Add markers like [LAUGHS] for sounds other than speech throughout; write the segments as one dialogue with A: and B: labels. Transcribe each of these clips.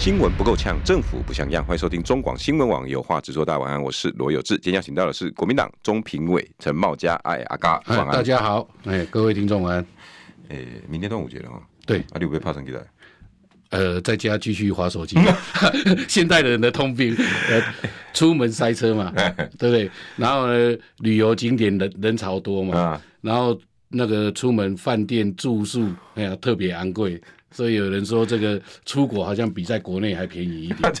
A: 新闻不够呛，政府不像样。欢迎收听中广新闻网有话直说。大家晚安，我是罗有志。今天邀请到的是国民党中评委陈茂佳。哎，阿嘎，晚安。
B: 大家好，哎，各位听众晚安。
A: 哎，明天端午节了哈。
B: 对，
A: 阿你会不会怕生起来？
B: 呃，在家继续划手机。[LAUGHS] 现代人的通病，呃，出门塞车嘛，[LAUGHS] 对不对？然后呢，旅游景点人人潮多嘛，啊、然后那个出门饭店住宿，哎呀，特别昂贵。所以有人说，这个出国好像比在国内还便宜一点。[LAUGHS]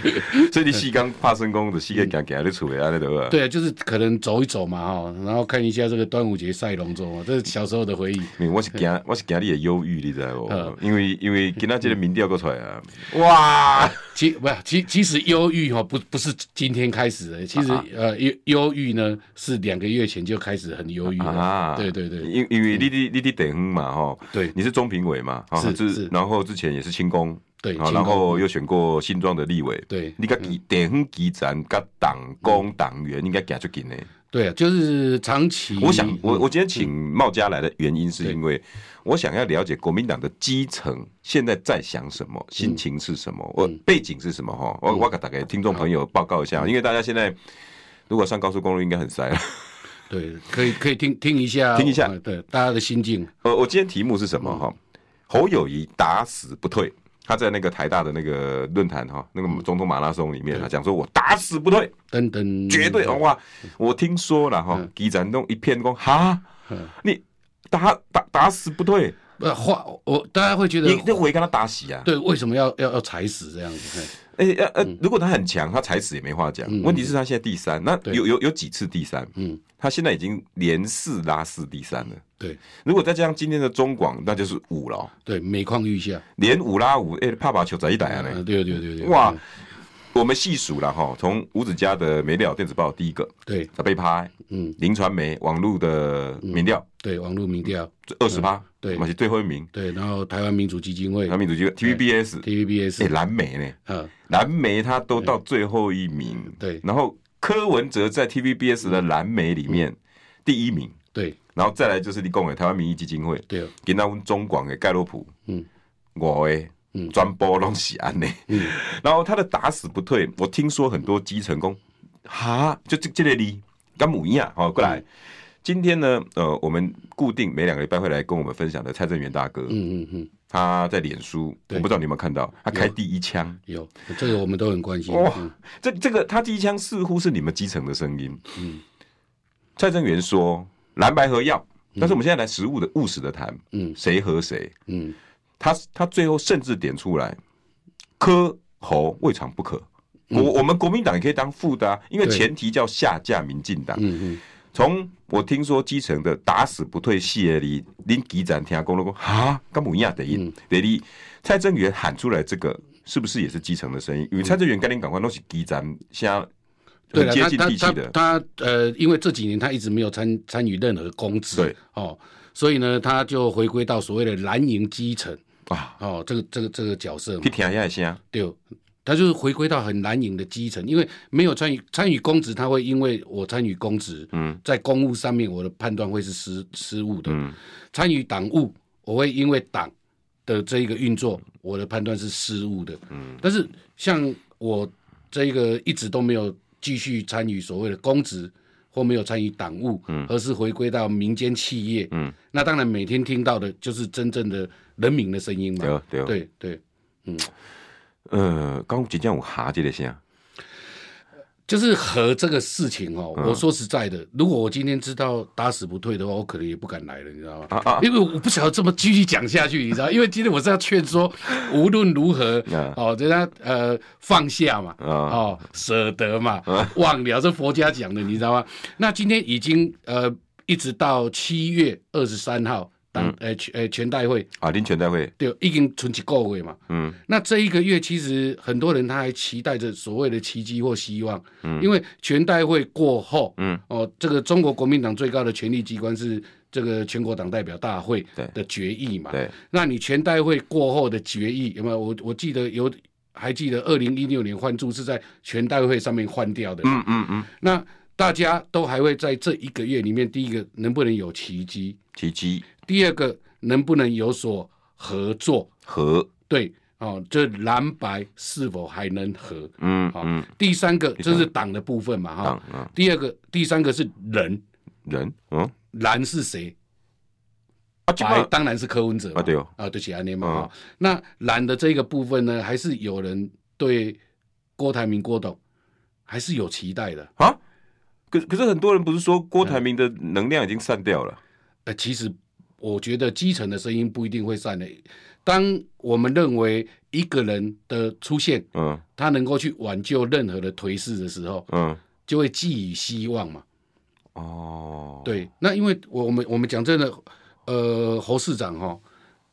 B: [LAUGHS]
A: 所以你细刚怕生功的细个讲讲的出来啊，对吧？
B: 对啊，就是可能走一走嘛，哈，然后看一下这个端午节赛龙舟嘛，这是小时候的回忆。
A: 我是惊，我是惊你的忧郁，你知道不？因为因为今仔这个民调过出来啊，哇，
B: 其不其其实忧郁哈不不是今天开始的，其实呃忧忧郁呢是两个月前就开始很忧郁啊。对对对，
A: 因因为你你你你等嘛哈，对，你是中评委嘛，是。是，然后之前也是清宫，
B: 对，
A: 然后又选过新庄的立委，
B: 对，
A: 你个点哼基层跟党工党员应该给他出紧呢？
B: 对啊，就是长期。
A: 我想，我我今天请茂家来的原因，是因为我想要了解国民党的基层现在在想什么，心情是什么，我背景是什么哈？我我给大概听众朋友报告一下，因为大家现在如果上高速公路应该很塞了，
B: 对，可以可以听听一下，
A: 听一下，
B: 对大家的心境。
A: 呃，我今天题目是什么哈？侯友谊打死不退，他在那个台大的那个论坛哈，那个总统马拉松里面，他讲说：“我打死不退，
B: 等等，
A: 绝对哇！我听说了哈，基展弄一片光哈，你打打打死不退，
B: 呃，话我大家会觉得
A: 你那我也跟他打死啊？
B: 对，为什么要要要踩死这样子？
A: 哎呃呃，如果他很强，他踩死也没话讲。问题是他现在第三，那有有有几次第三？嗯，他现在已经连四拉四第三了。”
B: 对，
A: 如果再加上今天的中广，那就是五了。
B: 对，每况愈下，
A: 连五拉五，哎，怕把球砸一打啊！
B: 对对对对，
A: 哇，我们细数了哈，从吴子嘉的美丽岛电子报第一个，
B: 对，
A: 他被拍，嗯，林传媒网络的民调，
B: 对，网络民调。
A: 二十趴，
B: 对，
A: 嘛是最后一名，
B: 对，然后台湾民主基金会，
A: 台湾民主基金会 TVBS，TVBS，哎，蓝莓呢？嗯，蓝莓他都到最后一名，对，然后柯文哲在 TVBS 的蓝莓里面第一名，
B: 对。
A: 然后再来就是你讲的台湾民意基金会，对，跟他们中广的盖洛普，嗯，我诶，嗯，专播拢是安尼，嗯，然后他的打死不退，我听说很多基层工，哈，就这这类哩，跟母一样，好过来。今天呢，呃，我们固定每两个礼拜会来跟我们分享的蔡正元大哥，嗯嗯嗯，他在脸书，我不知道你有没有看到，他开第一枪，有，
B: 这个我们都很关心。
A: 哇，这这个他第一枪似乎是你们基层的声音，嗯，蔡正元说。蓝白合要，但是我们现在来实务的务实的谈，嗯，谁和谁，嗯，他他最后甚至点出来，科侯未尝不可，我我们国民党也可以当副的啊，因为前提叫下架民进党。嗯嗯，从我听说基层的打死不退谢里，林基展听公路说啊，跟母一样的音，得哩蔡正元喊出来这个，是不是也是基层的声音？因为蔡正元跟林赶快都是基展像。
B: 对了，他他他他呃，因为这几年他一直没有参参与任何公职，对。哦，所以呢，他就回归到所谓的蓝营基层啊，哦，这个这个这个角色，
A: 去听一下先，
B: 对，他就是回归到很蓝营的基层，因为没有参与参与公职，他会因为我参与公职，嗯，在公务上面我的判断会是失失误的，嗯，参与党务，我会因为党的这一个运作，我的判断是失误的，嗯，但是像我这一个一直都没有。继续参与所谓的公职，或没有参与党务，嗯，而是回归到民间企业，嗯，那当然每天听到的就是真正的人民的声音嘛，对对对对，嗯，
A: 呃，刚即将有下这个声。
B: 就是和这个事情哦，我说实在的，如果我今天知道打死不退的话，我可能也不敢来了，你知道吗？因为我不晓得这么继续讲下去，你知道？[LAUGHS] 因为今天我是要劝说，无论如何哦，人家呃放下嘛，哦舍得嘛，忘了这佛家讲的，你知道吗？那今天已经呃一直到七月二十三号党呃全呃全代会
A: 啊，林全代会
B: 对，已经存一个月嘛。嗯，那这一个月其实很多人他还期待着所谓的奇迹或希望。嗯，因为全代会过后，嗯，哦，这个中国国民党最高的权力机关是这个全国党代表大会的决议嘛。对，对，那你全代会过后的决议有没有？我我记得有，还记得二零一六年换柱是在全代会上面换掉的。嗯嗯嗯。那大家都还会在这一个月里面，第一个能不能有奇迹？
A: 奇迹。
B: 第二个能不能有所合作？
A: 合
B: 对哦，这蓝白是否还能合？嗯嗯。第三个这是党的部分嘛哈。嗯。第二个、第三个是人，
A: 人嗯，
B: 蓝是谁？白当然是柯文哲啊，对哦啊，对起来念嘛哈。那蓝的这个部分呢，还是有人对郭台铭、郭董还是有期待的啊？
A: 可可是很多人不是说郭台铭的能量已经散掉了？
B: 呃，其实。我觉得基层的声音不一定会散的。当我们认为一个人的出现，嗯，他能够去挽救任何的颓势的时候，嗯，就会寄予希望嘛。哦，对，那因为我们我们讲真的，呃，侯市长哈，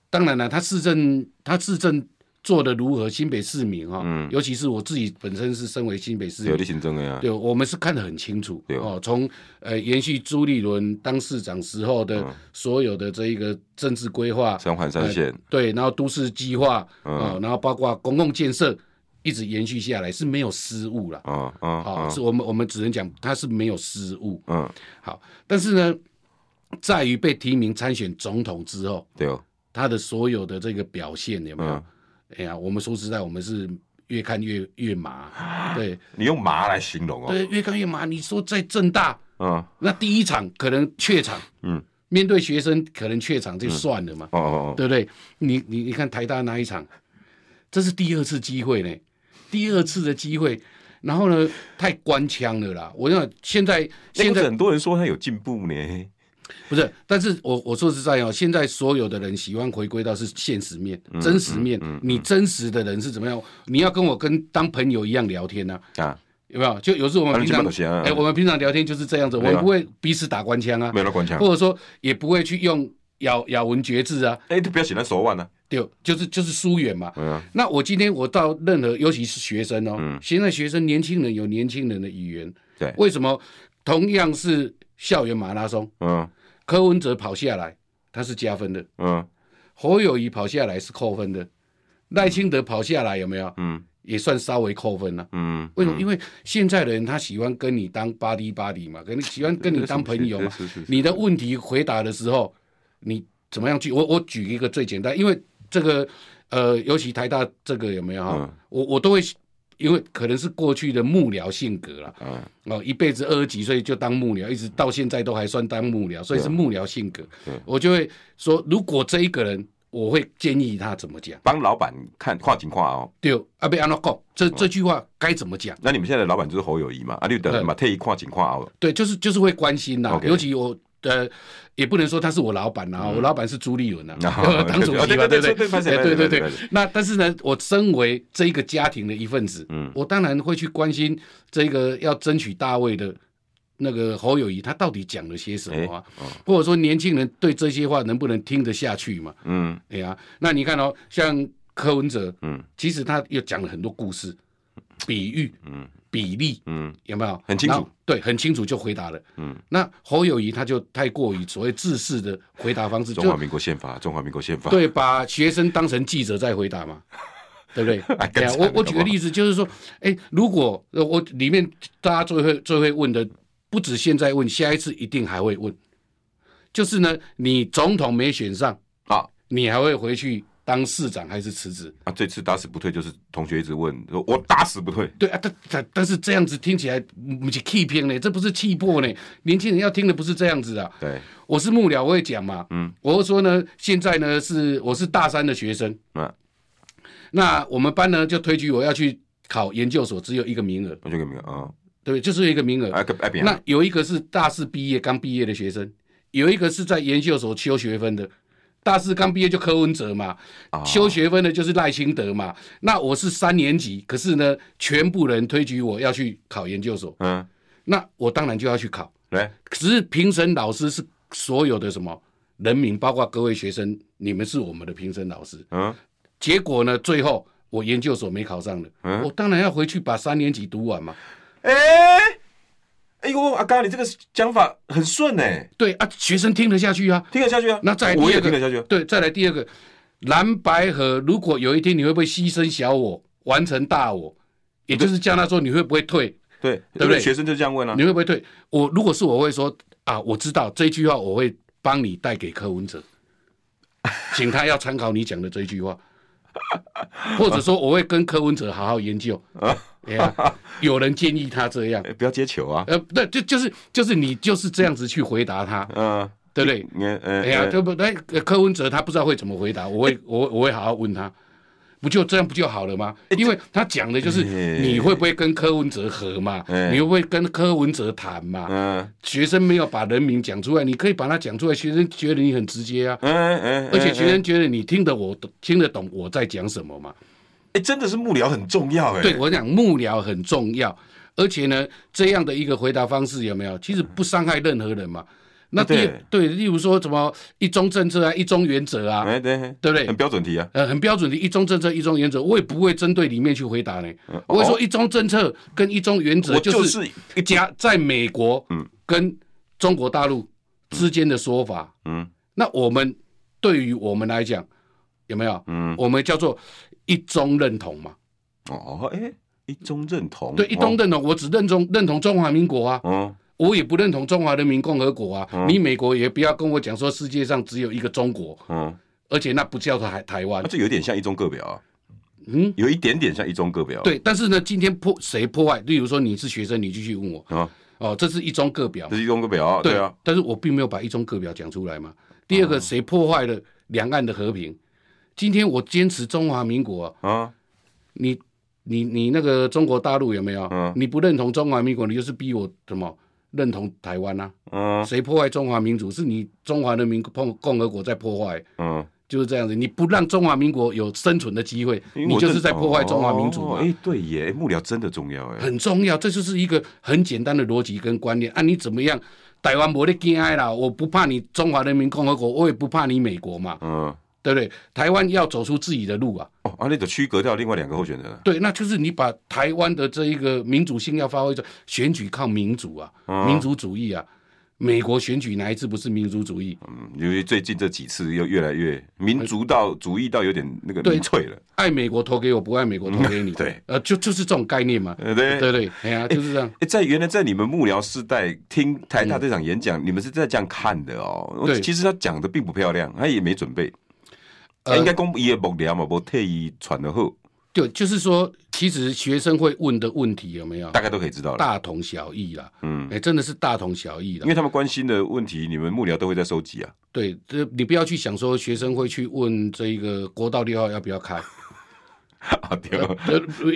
B: 当然了，他市政他市政。做的如何？新北市民哈，嗯，尤其是我自己本身是身为新北市民，
A: 有的行政的呀，
B: 对，我们是看得很清楚，对。哦，从呃延续朱立伦当市长时候的所有的这一个政治规划，
A: 三环三线，
B: 对，然后都市计划，啊，然后包括公共建设，一直延续下来是没有失误了，啊啊，好，是我们我们只能讲他是没有失误，嗯，好，但是呢，在于被提名参选总统之后，对哦，他的所有的这个表现有没有？哎呀，我们说实在，我们是越看越越麻。对，[LAUGHS]
A: 你用麻来形容哦。
B: 对，越看越麻。你说在正大，嗯，那第一场可能怯场，嗯，面对学生可能怯场就算了嘛，哦哦哦，对不对？你你你看台大那一场，这是第二次机会呢，第二次的机会，然后呢，太官腔了啦。我想现在现在
A: 很多人说他有进步呢。
B: 不是，但是我我说实在哦，现在所有的人喜欢回归到是现实面、真实面。你真实的人是怎么样？你要跟我跟当朋友一样聊天呢？啊，有没有？就有时候我们平常哎，我们平常聊天就是这样子，我们不会彼此打官腔啊，
A: 没有官腔，
B: 或者说也不会去用咬咬文嚼字啊。
A: 哎，都不要写在手腕呢。
B: 对，就是就是疏远嘛。嗯。那我今天我到任何，尤其是学生哦，现在学生年轻人有年轻人的语言。对。为什么同样是校园马拉松？嗯。柯文哲跑下来，他是加分的。嗯，侯友谊跑下来是扣分的，赖清德跑下来有没有？嗯，也算稍微扣分了。嗯，为什么？因为现在的人他喜欢跟你当 buddy buddy 嘛，可能 [LAUGHS] 喜欢跟你当朋友嘛。你的问题回答的时候，你怎么样去？我我举一个最简单，因为这个呃，尤其台大这个有没有哈？嗯、我我都会。因为可能是过去的幕僚性格了，嗯、哦，一辈子二十几岁就当幕僚，一直到现在都还算当幕僚，所以是幕僚性格。嗯、我就会说，如果这一个人，我会建议他怎么讲，
A: 帮老板看跨情况哦。
B: 对，阿贝安诺讲，这这句话该怎么讲？
A: 那你们现在的老板就是侯友谊嘛？啊，你等嘛，特意跨情况哦。
B: 对，就是就是会关心呐尤其我。呃，也不能说他是我老板啊，我老板是朱立伦啊，[LAUGHS] 当主席嘛，对不对？对对对。那但是呢，我身为这一个家庭的一份子，嗯，我当然会去关心这个要争取大位的那个侯友谊，他到底讲了些什么啊？或者说年轻人对这些话能不能听得下去嘛？嗯，哎呀，那你看哦，像柯文哲，嗯，其实他又讲了很多故事、比喻，嗯。比例，嗯，有没有
A: 很清楚？
B: 对，很清楚就回答了。嗯，那侯友谊他就太过于所谓自式的回答方式，
A: 中华民国宪法，中华民国宪法，
B: 对，把学生当成记者在回答嘛，[LAUGHS] 对不对？我我举个例子，就是说，哎，如果我里面大家最会最会问的，不止现在问，下一次一定还会问，就是呢，你总统没选上啊，你还会回去？当市长还是辞职
A: 啊？这次打死不退，就是同学一直问，说我打死不退。
B: 对啊，但但但是这样子听起来不是气偏呢，这不是气魄呢。年轻人要听的不是这样子啊。对，我是幕僚，我会讲嘛。嗯，我会说呢，现在呢是我是大三的学生。嗯，那我们班呢就推举我要去考研究所，只有一个名额。
A: 一个名额啊？
B: 对，就是一个名额。那有一个是大四毕业刚毕业的学生，有一个是在研究所修学分的。大四刚毕业就柯文哲嘛，修学分的就是赖清德嘛。那我是三年级，可是呢，全部人推举我要去考研究所。嗯，那我当然就要去考。对，只是评审老师是所有的什么人民，包括各位学生，你们是我们的评审老师。
A: 嗯，
B: 结果呢，最后我研究所没考上了，嗯，我当然要回去把三年级读完嘛。
A: 哎、欸，哎呦，阿刚，你这个讲法很顺哎。
B: 对啊，学生听得下去啊，
A: 听得下去啊。
B: 那再来第二个，
A: 我也听得下去。
B: 对，再来第二个，蓝白河，如果有一天你会不会牺牲小我，完成大我？也就是叫他说你会不会退？
A: 对，对不对？学生就这样问啊，
B: 你会不会退？我如果是我会说啊，我知道这句话，我会帮你带给柯文哲，[LAUGHS] 请他要参考你讲的这句话，[LAUGHS] 或者说我会跟柯文哲好好研究。[LAUGHS] 哎呀，有人建议他这样，
A: 不要接球啊。
B: 呃，对，就就是就是你就是这样子去回答他，嗯，对不对？哎呀，对不对？柯文哲他不知道会怎么回答，我会我我会好好问他。不就这样不就好了吗？因为他讲的就是你会不会跟柯文哲和嘛？你会不会跟柯文哲谈嘛？学生没有把人名讲出来，你可以把它讲出来。学生觉得你很直接啊，而且学生觉得你听得我听得懂我在讲什么嘛？
A: 哎，真的是幕僚很重要哎。
B: 对我讲幕僚很重要，而且呢，这样的一个回答方式有没有？其实不伤害任何人嘛。那第对，例如说什么一中政策啊，一中原则啊，
A: 对对，对不对？很标准题啊，
B: 呃，很标准题，一中政策，一中原则，我也不会针对里面去回答呢。嗯、我会说一中政策跟一中原则就是一家在美国跟中国大陆之间的说法。嗯，那我们对于我们来讲有没有？嗯，我们叫做一中认同嘛。
A: 哦，哎，一中认同，
B: 对，一中认同，我只认同认同中华民国啊。嗯。我也不认同中华人民共和国啊！嗯、你美国也不要跟我讲说世界上只有一个中国，嗯，而且那不叫做台台湾，
A: 这有点像一中各表啊，嗯，有一点点像一中各表。
B: 对，但是呢，今天破谁破坏？例如说你是学生，你继续问我，啊、哦，这是一中各表，
A: 这是一中各表啊，对，对啊，
B: 但是我并没有把一中各表讲出来嘛。第二个，谁破坏了两岸的和平？嗯、今天我坚持中华民国啊，啊你你你那个中国大陆有没有？嗯、你不认同中华民国，你就是逼我什么？认同台湾啊？嗯，谁破坏中华民族？是你中华人民共共和国在破坏。嗯，就是这样子。你不让中华民国有生存的机会，你就是在破坏中华民族。
A: 哎，对耶，幕僚真的重要哎，
B: 很重要。这就是一个很简单的逻辑跟观念。啊，你怎么样？台湾没得惊爱啦，我不怕你中华人民共和国，我也不怕你美国嘛。嗯。对不对？台湾要走出自己的路啊！
A: 哦，啊，那个区隔掉另外两个候选人。
B: 对，那就是你把台湾的这一个民主性要发挥出，选举靠民主啊，嗯、民主主义啊。美国选举哪一次不是民主主义？
A: 嗯，因为最近这几次又越来越民族到主义到有点那个民粹了。
B: 爱美国投给我，不爱美国投给你。[LAUGHS] 对，呃，就就是这种概念嘛。对对对，哎呀，就是这样。哎，在
A: 原来在你们幕僚世代听台大这场演讲，你们是在这样看的哦。对，其实他讲的并不漂亮，他也没准备。应该公布伊个幕僚嘛，无特意传的好。
B: 对，就是说，其实学生会问的问题有没有？
A: 大概都可以知道了，
B: 大同小异啦。嗯，哎，真的是大同小异的。
A: 因为他们关心的问题，你们幕僚都会在收集啊。
B: 对，这你不要去想说学生会去问这一个国道六号要不要开。啊，[LAUGHS] 对，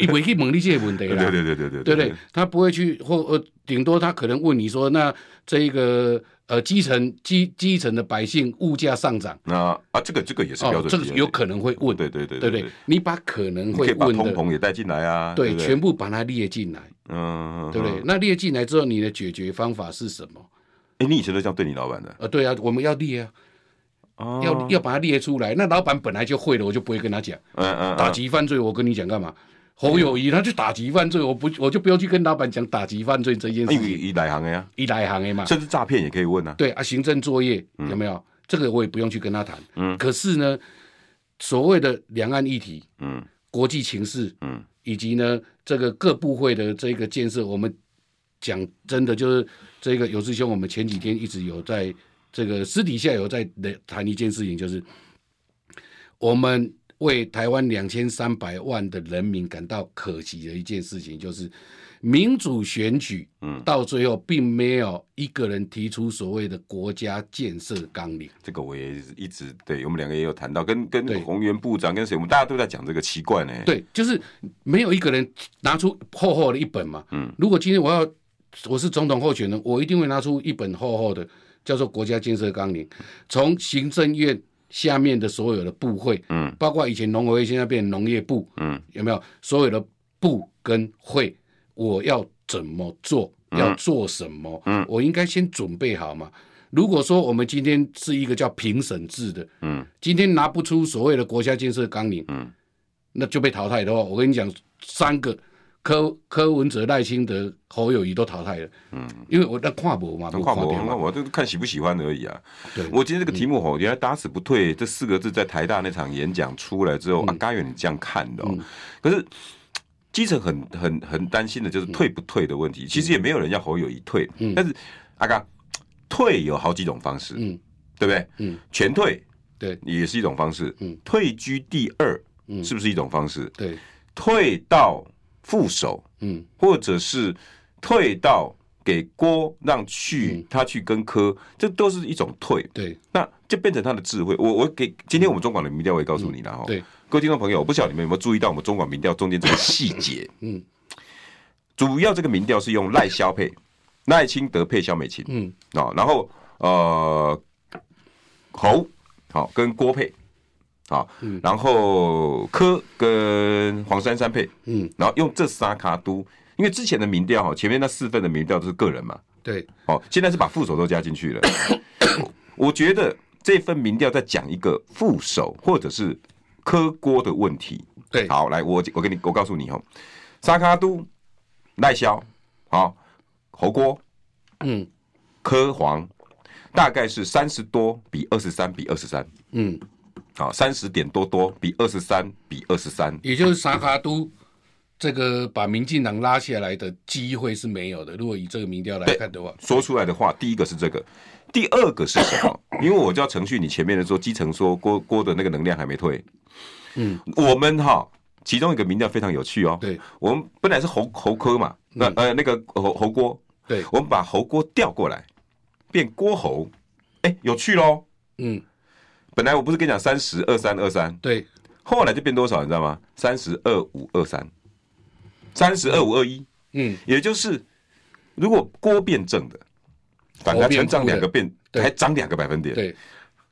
B: 不会去问你这些问题啦。
A: 对对对对对，
B: 对对，他不会去，或呃，顶多他可能问你说，那这一个。呃，基层基基层的百姓物价上涨，
A: 那啊，这个这个也是标准、哦，
B: 这个有可能会问，
A: 对对对
B: 对对，你把可能会问的，
A: 把通膨也带进来啊，
B: 对，全部把它列进来，嗯，对不对？嗯、那列进来之后，你的解决方法是什么？
A: 哎，你以前都这样对你老板的？
B: 呃，对啊，我们要列啊，哦、要要把它列出来。那老板本来就会了，我就不会跟他讲，嗯嗯，打击犯罪，我跟你讲干嘛？侯友谊，他去打击犯罪，我不，我就不要去跟老板讲打击犯罪这件事情。
A: 一来行的呀，
B: 一来行的嘛，
A: 甚至诈骗也可以问啊。
B: 对啊，行政作业有没有？嗯、这个我也不用去跟他谈。嗯。可是呢，所谓的两岸议题，嗯，国际情势，嗯，以及呢这个各部会的这个建设，我们讲真的就是这个有志兄，我们前几天一直有在这个私底下有在谈一件事情，就是我们。为台湾两千三百万的人民感到可惜的一件事情，就是民主选举，嗯，到最后并没有一个人提出所谓的国家建设纲领。
A: 这个我也一直对我们两个也有谈到，跟跟宏源部长跟谁，我们大家都在讲这个奇怪呢。
B: 对，就是没有一个人拿出厚厚的一本嘛。嗯，如果今天我要我是总统候选人，我一定会拿出一本厚厚的，叫做国家建设纲领，从行政院。下面的所有的部会，嗯，包括以前农委会，现在变农业部，嗯，有没有？所有的部跟会，我要怎么做，要做什么，嗯，我应该先准备好嘛。如果说我们今天是一个叫评审制的，嗯，今天拿不出所谓的国家建设纲领，嗯，那就被淘汰的话，我跟你讲，三个柯柯文哲、赖清德、侯友谊都淘汰了，嗯，因为我在跨博嘛，
A: 跨博，那我就看喜不喜欢而已啊。对，我今天这个题目吼，原来打死不退这四个字在台大那场演讲出来之后，啊，嘉远你这样看的，可是基层很很很担心的就是退不退的问题，其实也没有人要侯友谊退，但是阿刚。退有好几种方式，嗯，对不对？嗯，全退，对，也是一种方式。嗯，退居第二，嗯，是不是一种方式？对，退到副手，嗯，或者是退到给郭让去，他去跟科，这都是一种退。对，那就变成他的智慧。我我给今天我们中广的民调，我也告诉你了哈。对，各位听众朋友，我不晓得你们有没有注意到我们中广民调中间这个细节。嗯，主要这个民调是用赖萧配。赖清德配萧美琴，嗯，啊，然后呃，侯好跟郭配，啊，然后柯跟黄珊珊配，嗯，然后用这三卡都，因为之前的民调哈，前面那四份的民调都是个人嘛，对，哦，现在是把副手都加进去了，[COUGHS] 我觉得这份民调在讲一个副手或者是柯郭的问题，对，好，来我我跟你我告诉你哦，沙卡都赖萧，好。侯郭，嗯，柯黄大概是三十多比二十三比二十三，嗯，好，三十点多多比二十三比二十三，
B: 也就是三卡都这个把民进党拉下来的机会是没有的。如果以这个民调来看的话，
A: 说出来的话，第一个是这个，第二个是什么？[LAUGHS] 因为我叫程序，你前面的说基层说郭郭的那个能量还没退，嗯，我们哈其中一个民调非常有趣哦，对，我们本来是侯侯科嘛。那呃，那个侯侯郭，对，我们把侯郭调过来，变郭侯，哎、欸，有趣喽。嗯，本来我不是跟你讲三十二三二三，对，后来就变多少，你知道吗？三十二五二三，三十二五二一。嗯，也就是如果郭变正的，反而成长两个变，还涨两个百分点。对，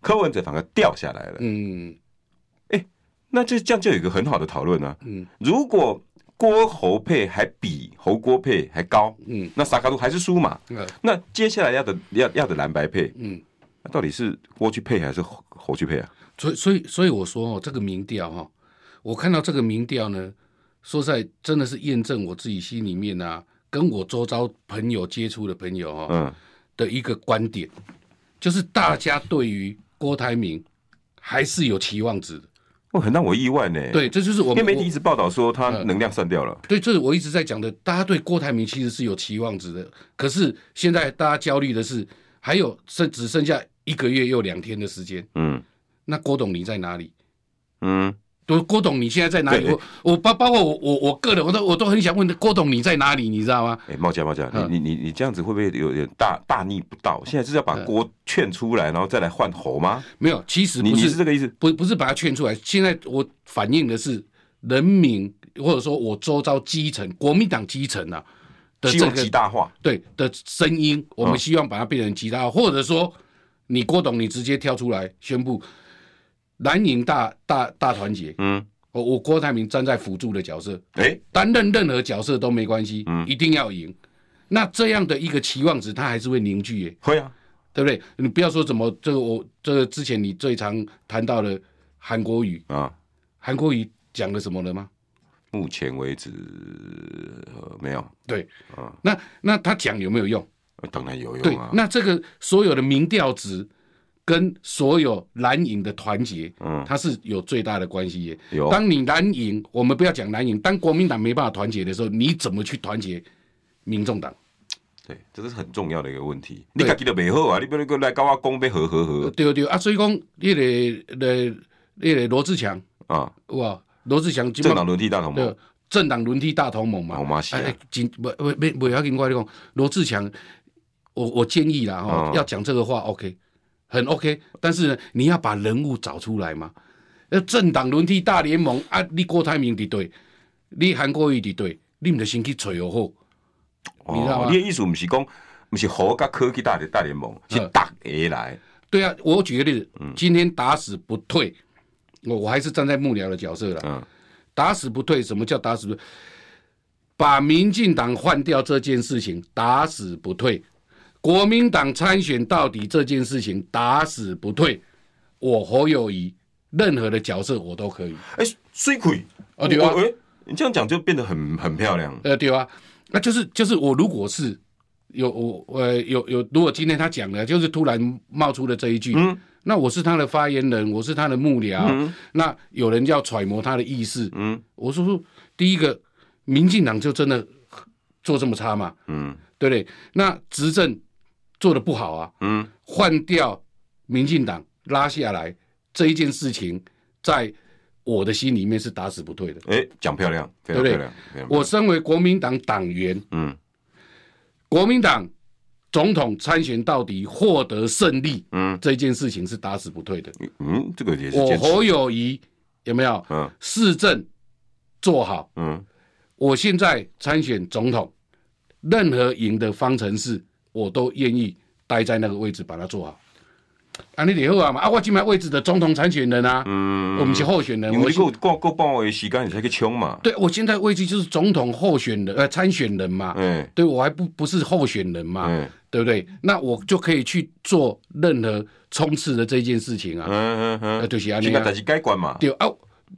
A: 柯文哲反而掉下来了。嗯，哎、欸，那这这样就有一个很好的讨论啊。嗯，如果。郭侯配还比侯郭配还高，嗯，那三脚督还是输嘛，嗯，那接下来要的要要的蓝白配，嗯，那到底是郭去配还是侯去配啊？
B: 所以所以所以我说哦，这个民调哈，我看到这个民调呢，说实在真的是验证我自己心里面啊，跟我周遭朋友接触的朋友哈，嗯，的一个观点，就是大家对于郭台铭还是有期望值的。
A: 哦，很让我意外呢。
B: 对，这就是我们
A: 因为媒体一直报道说他能量散掉了。
B: 呃、对，这是我一直在讲的。大家对郭台铭其实是有期望值的，可是现在大家焦虑的是，还有剩只剩下一个月又两天的时间。嗯，那郭董你在哪里？嗯。郭董，你现在在哪里？我我包包括我我我个人，我都我都很想问郭董你在哪里？你知道吗？
A: 哎，茂佳茂佳，你你你你这样子会不会有点大大逆不道？现在是要把郭劝出来，然后再来换猴吗？
B: 没有，其实不是
A: 这个意思，
B: 不不是把他劝出来。现在我反映的是人民，或者说我周遭基层国民党基层啊的这个
A: 极大化
B: 对的声音，我们希望把它变成极大化，或者说你郭董你直接跳出来宣布。蓝营大大大团结，嗯，我我郭台铭站在辅助的角色，哎、欸，担任任何角色都没关系，嗯，一定要赢。那这样的一个期望值，他还是会凝聚耶，会啊，对不对？你不要说怎么这个我这个之前你最常谈到的韩国语啊，韩国语讲了什么了吗？
A: 目前为止、呃、没有。对，啊，
B: 那那他讲有没有用？
A: 当然有用啊。
B: 对，那这个所有的民调值。跟所有蓝营的团结，嗯，它是有最大的关系耶。有，当你蓝营，我们不要讲蓝营，当国民党没办法团结的时候，你怎么去团结民众党？
A: 对，这是很重要的一个问题。你自己都没好啊，你不能够来跟我讲要和和和。
B: 对对啊，所以讲那个那那个罗志强啊，哇，罗志强
A: 政党轮替大同盟，
B: 政党轮替大同盟嘛。
A: 我妈写，哎，
B: 不不不不要跟我讲罗志强，我我建议啦哈，要讲这个话，OK。很 OK，但是呢，你要把人物找出来嘛。那政党轮替大联盟啊，你郭台铭的对，你韩国瑜的对，你们就先去找好。
A: 哦，你知道吗？你的意思不是讲，不是好跟科技大的大联盟，是打下来。
B: 对啊，我举个例子，嗯、今天打死不退，我我还是站在幕僚的角色了。嗯，打死不退，什么叫打死不退？把民进党换掉这件事情，打死不退。国民党参选到底这件事情打死不退，我侯友谊任何的角色我都可以。
A: 哎、欸，水亏
B: 哦对啊，
A: 哎，你这样讲就变得很很漂亮。
B: 呃，对啊，那就是就是我如果是有我呃有有，如果今天他讲的，就是突然冒出了这一句，嗯，那我是他的发言人，我是他的幕僚，嗯，那有人要揣摩他的意思，嗯，我说说第一个，民进党就真的做这么差嘛？嗯。对不对？那执政做的不好啊，嗯，换掉民进党拉下来这一件事情，在我的心里面是打死不退的。
A: 哎，讲漂亮，
B: 对不对？我身为国民党党员，嗯，国民党总统参选到底获得胜利，嗯，这件事情是打死不退的。
A: 嗯，这个也是。
B: 我侯友谊有没有？嗯，市政做好，嗯，我现在参选总统。任何赢的方程式，我都愿意待在那个位置把它做好。啊，你以后啊嘛，啊，我今麦位置的总统参选人啊，嗯，我们是候选人，
A: 我够够够帮我时间，你才去冲嘛。
B: 对，我现在位置就是总统候选人，呃，参选人嘛。嗯，对我还不不是候选人嘛，嗯，对不对？那我就可以去做任何冲刺的这件事情啊。嗯嗯嗯，就是啊，你
A: 看，但是该管嘛。
B: 对啊。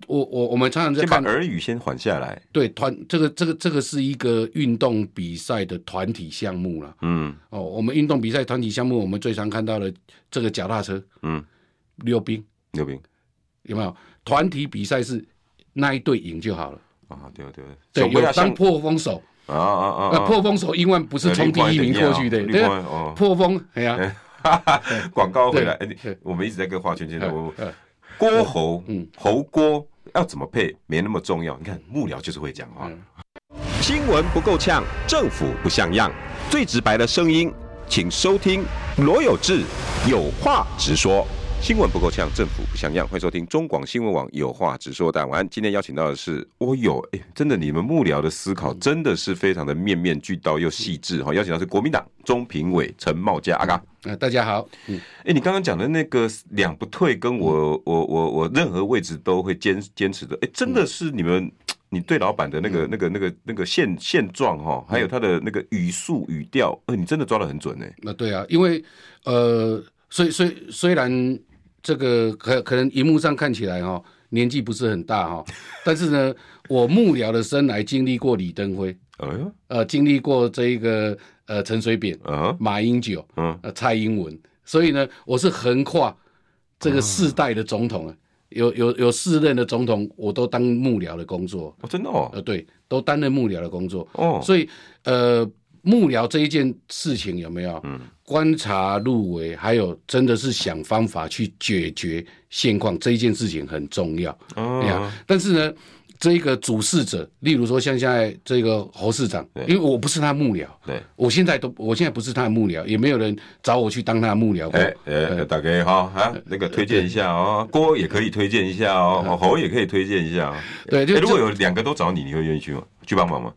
B: 我我我们常常在看，
A: 耳语先缓下来。
B: 对，团这个这个这个是一个运动比赛的团体项目了。嗯，哦，我们运动比赛团体项目，我们最常看到的这个脚踏车，嗯，溜冰，
A: 溜冰
B: 有没有？团体比赛是那一队赢就好了。
A: 啊，对对
B: 对，有当破风手
A: 啊啊啊！
B: 那破风手因为不是冲第一名过去的，对破风哎呀，[LAUGHS]
A: 广告回来，哎，我们一直在跟华权先生。郭侯，嗯，侯郭要怎么配没那么重要。你看幕僚就是会讲话。嗯、新闻不够呛，政府不像样，最直白的声音，请收听罗有志有话直说。新闻不够呛，政府不像样，欢迎收听中广新闻网有话直说。大家晚安，今天邀请到的是，哦哟，哎，真的，你们幕僚的思考真的是非常的面面俱到又细致哈。邀请到是国民党中评委陈茂佳阿嘎。
B: 呃，大家好。嗯，
A: 哎，你刚刚讲的那个两不退，跟我、嗯、我我我任何位置都会坚坚持的，哎，真的是你们你对老板的那个、嗯、那个那个那个现现状哈，还有他的那个语速语调，呃，你真的抓的很准呢。
B: 那对啊，因为呃，虽虽虽然这个可可能荧幕上看起来哈年纪不是很大哈，但是呢，我幕僚的生来经历过李登辉，呃，经历过这一个。呃，陈水扁、uh. 马英九、uh 蔡英文，所以呢，我是横跨这个世代的总统啊，uh. 有有有四任的总统，我都当幕僚的工作。
A: 哦，真的哦，
B: 呃，对，都担任幕僚的工作。
A: 哦，oh.
B: 所以呃，幕僚这一件事情有没有？嗯，观察入微，还有真的是想方法去解决现况，这一件事情很重要。哦、uh，huh. 但是呢。这一个主事者，例如说像现在这个侯市长，因为我不是他幕僚，对，我现在都我现在不是他的幕僚，也没有人找我去当他的幕僚。哎，
A: 呃，大家好啊，那个推荐一下哦，郭也可以推荐一下哦，侯也可以推荐一下。对，如果有两个都找你，你会愿意去吗？去帮忙吗？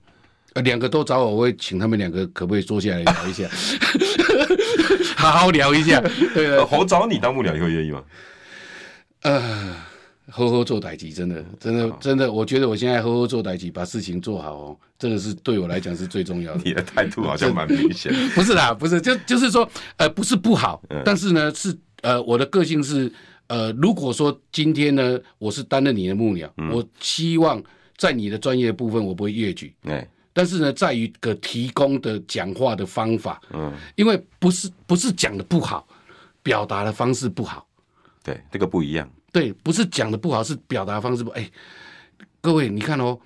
B: 呃，两个都找我，我会请他们两个可不可以坐下来聊一下，[LAUGHS] 好好聊一下。对，
A: 侯找你当幕僚，你会愿意吗？
B: 呃。好好做代志，真的，真的，真的，我觉得我现在呵呵做代志，把事情做好哦，这个是对我来讲是最重要的。[LAUGHS]
A: 你的态度好像蛮明显。[LAUGHS]
B: 不是啦，不是，就就是说，呃，不是不好，嗯、但是呢，是呃，我的个性是，呃，如果说今天呢，我是担任你的幕僚，嗯、我希望在你的专业的部分我不会越矩，嗯、但是呢，在于个提供的讲话的方法，嗯，因为不是不是讲的不好，表达的方式不好，
A: 对，这个不一样。
B: 对，不是讲的不好，是表达方式不。哎，各位，你看哦，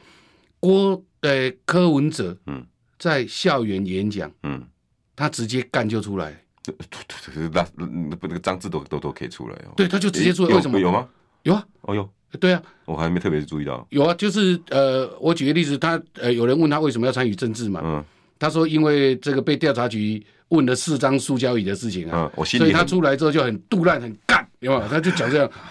B: 郭呃柯文哲，嗯，在校园演讲，嗯，他直接干就出来，[LAUGHS]
A: 那那个张字都都都可以出来哦。
B: 对，他就直接出来，为什么？
A: 有吗？
B: 有啊，
A: 哦有，
B: 对啊，
A: 我还没特别注意到。
B: 有啊，就是呃，我举个例子，他呃，有人问他为什么要参与政治嘛，嗯，他说因为这个被调查局问了四张塑胶椅的事情啊，所以他出来之后就很杜烂很干，有没有？他就讲这样。[LAUGHS]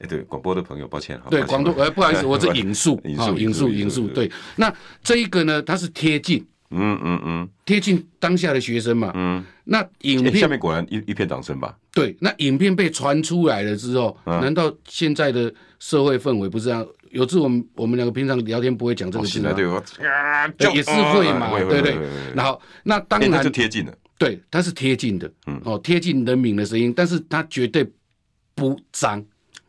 A: 哎，对，广播的朋友，抱歉哈。
B: 对，广东，呃，不好意思，我是 [LAUGHS] 引述，引述，引述，引述。对，那这一个呢，它是贴近，嗯嗯嗯，贴近当下的学生嘛。嗯。那影片
A: 下面果然一一片掌声吧？
B: 对，那影片被传出来了之后，难道现在的社会氛围不是这样？有次我们我们两个平常聊天不会讲这个事吗？
A: 对，
B: 也是会嘛，对不对？然后那当然
A: 就贴近了。
B: 对，它是贴近的，嗯，哦，贴近人民的声音，但是它绝对不脏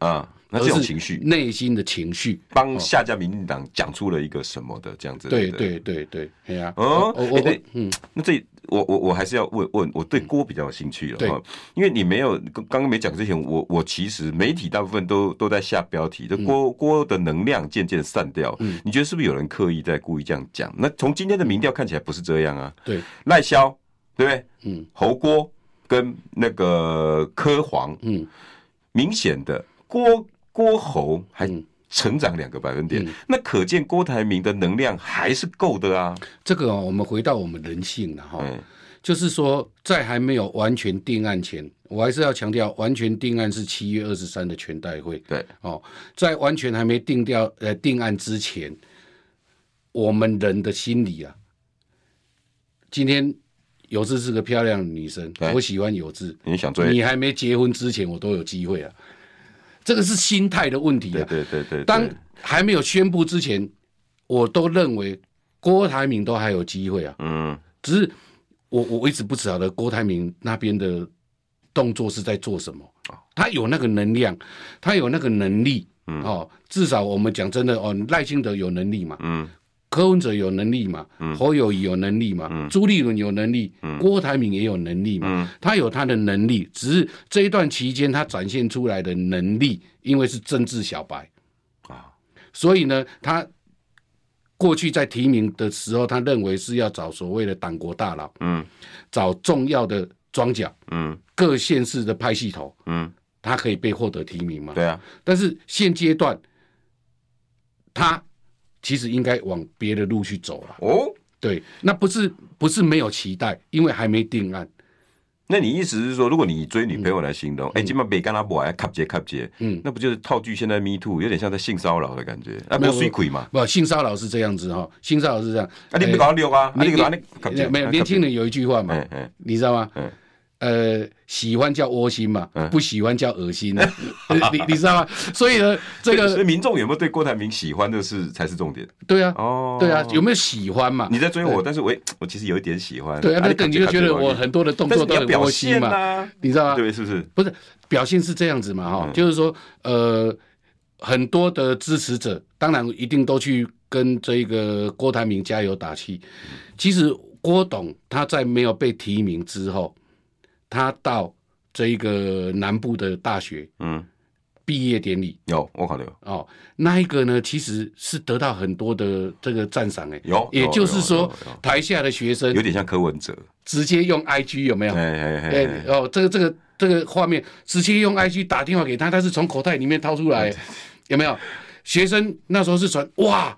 A: 啊。那这种情绪，
B: 内心的情绪，
A: 帮下家民进党讲出了一个什么的这样子？
B: 对对对？对，哎呀，
A: 哦，我我嗯，那这我我我还是要问问，我对锅比较有兴趣了哈，因为你没有刚刚没讲之前，我我其实媒体大部分都都在下标题，这锅锅的能量渐渐散掉，嗯，你觉得是不是有人刻意在故意这样讲？那从今天的民调看起来不是这样啊，
B: 对，
A: 赖萧对不对？嗯，侯郭跟那个柯黄，嗯，明显的郭。郭侯还成长两个百分点，嗯、那可见郭台铭的能量还是够的啊。
B: 这个、哦、我们回到我们人性了哈，嗯、就是说在还没有完全定案前，我还是要强调，完全定案是七月二十三的全代会。
A: 对
B: 哦，在完全还没定掉呃定案之前，我们人的心理啊，今天有志是个漂亮的女生，我喜欢有志，
A: 你想追？
B: 你还没结婚之前，我都有机会啊。这个是心态的问题啊！
A: 对对对对，
B: 当还没有宣布之前，我都认为郭台铭都还有机会啊。嗯，只是我我一直不晓得郭台铭那边的动作是在做什么。他有那个能量，他有那个能力。嗯哦，至少我们讲真的哦，赖清德有能力嘛。嗯。柯文哲有能力嘛？侯友谊有能力嘛？嗯、朱立伦有能力，嗯、郭台铭也有能力嘛？嗯、他有他的能力，只是这一段期间他展现出来的能力，因为是政治小白啊，所以呢，他过去在提名的时候，他认为是要找所谓的党国大佬，嗯，找重要的庄脚，嗯，各县市的派系头，嗯，他可以被获得提名嘛？
A: 对啊，
B: 但是现阶段他。其实应该往别的路去走了。哦，对，那不是不是没有期待，因为还没定案。
A: 那你意思是说，如果你追女朋友来形容，哎、嗯，今晚别跟他玩，卡接卡接，嗯，那不就是套句现在 Me Too，有点像在性骚扰的感觉？啊，没有水鬼嘛？
B: 不，性骚扰是这样子哈，性骚扰是这样。
A: 啊，你不搞六啊？你搞你
B: 没有年轻人有一句话嘛？你知道吗？嗯。呃，喜欢叫窝心嘛，不喜欢叫恶心 [LAUGHS] 呢？你你知道吗？所以呢，[LAUGHS] 这个
A: 所以民众有没有对郭台铭喜欢的是才是重点。
B: 对啊，哦，对啊，有没有喜欢嘛？
A: 你在追我，但是我我其实有一点喜欢。
B: 对啊，那你就觉得我很多的动作都很窝心嘛？你知道吗？
A: 对，是不是？
B: 不是表现是这样子嘛？哈，就是说，呃，很多的支持者当然一定都去跟这个郭台铭加油打气。其实郭董他在没有被提名之后。他到这一个南部的大学，嗯，毕业典礼。
A: 有我考虑。
B: 哦，那一个呢，其实是得到很多的这个赞赏哎，
A: 有，
B: 也就是说台下的学生
A: 有点像柯文哲，
B: 直接用 IG 有没有？哎哎哎，哦，这个这个这个画面直接用 IG 打电话给他，他是从口袋里面掏出来，有没有？学生那时候是传哇，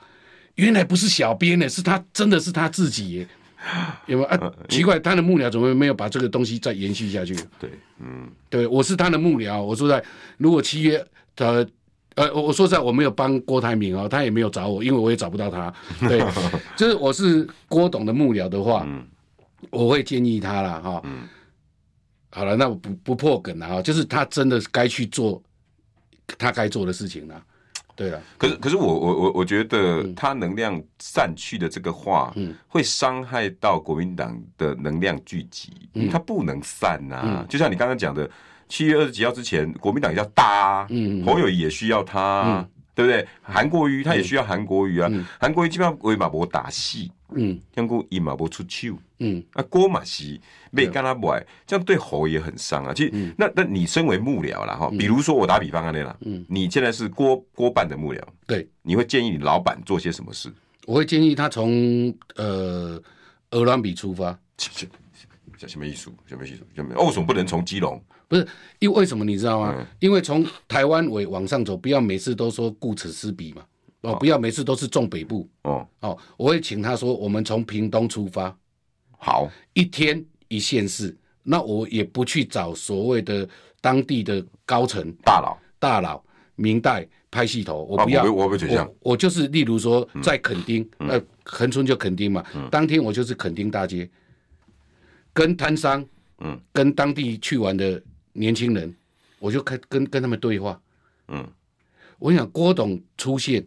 B: 原来不是小编呢，是他真的是他自己耶。[LAUGHS] 有没有啊？奇怪，他的幕僚怎么没有把这个东西再延续下去？
A: 对，嗯，
B: 对，我是他的幕僚。我说在，如果七月，呃，呃，[LAUGHS] 我说在，我没有帮郭台铭哦，他也没有找我，因为我也找不到他。对，[LAUGHS] 就是我是郭董的幕僚的话，嗯、我会建议他了哈。嗯、好了，那我不不破梗了哈，就是他真的该去做他该做的事情了。对了，
A: 可是可是我我我我觉得他能量散去的这个话，嗯，会伤害到国民党的能量聚集，嗯，他不能散呐，嗯，就像你刚刚讲的，七月二十几号之前，国民党也要大，嗯，侯友宜也需要他，对不对？韩国瑜他也需要韩国瑜啊，韩国瑜基本上为马博打戏。嗯，香菇一马不出手，嗯，啊郭马西没跟他买，这样对侯也很伤啊。其实，嗯、那那你身为幕僚了哈，比如说我打比方啊，那啦，嗯，你现在是郭郭办的幕僚，
B: 对，
A: 你会建议你老板做些什么事？
B: 我会建议他从呃鹅銮鼻出发，
A: 什么意思？什么意思？什么？为什么不能从基隆？
B: 不是，因为为什么你知道吗？嗯、因为从台湾尾往上走，不要每次都说顾此失彼嘛。哦，不要每次都是重北部。哦。哦，我会请他说，我们从屏东出发，
A: 好，
B: 一天一县市。那我也不去找所谓的当地的高层。
A: 大佬、
B: 大佬、明代。拍戏头，我不要，
A: 我不我
B: 我就是，例如说在垦丁，呃，恒春就垦丁嘛。当天我就是垦丁大街，跟摊商，嗯，跟当地去玩的年轻人，我就开跟跟他们对话。嗯，我想郭董出现。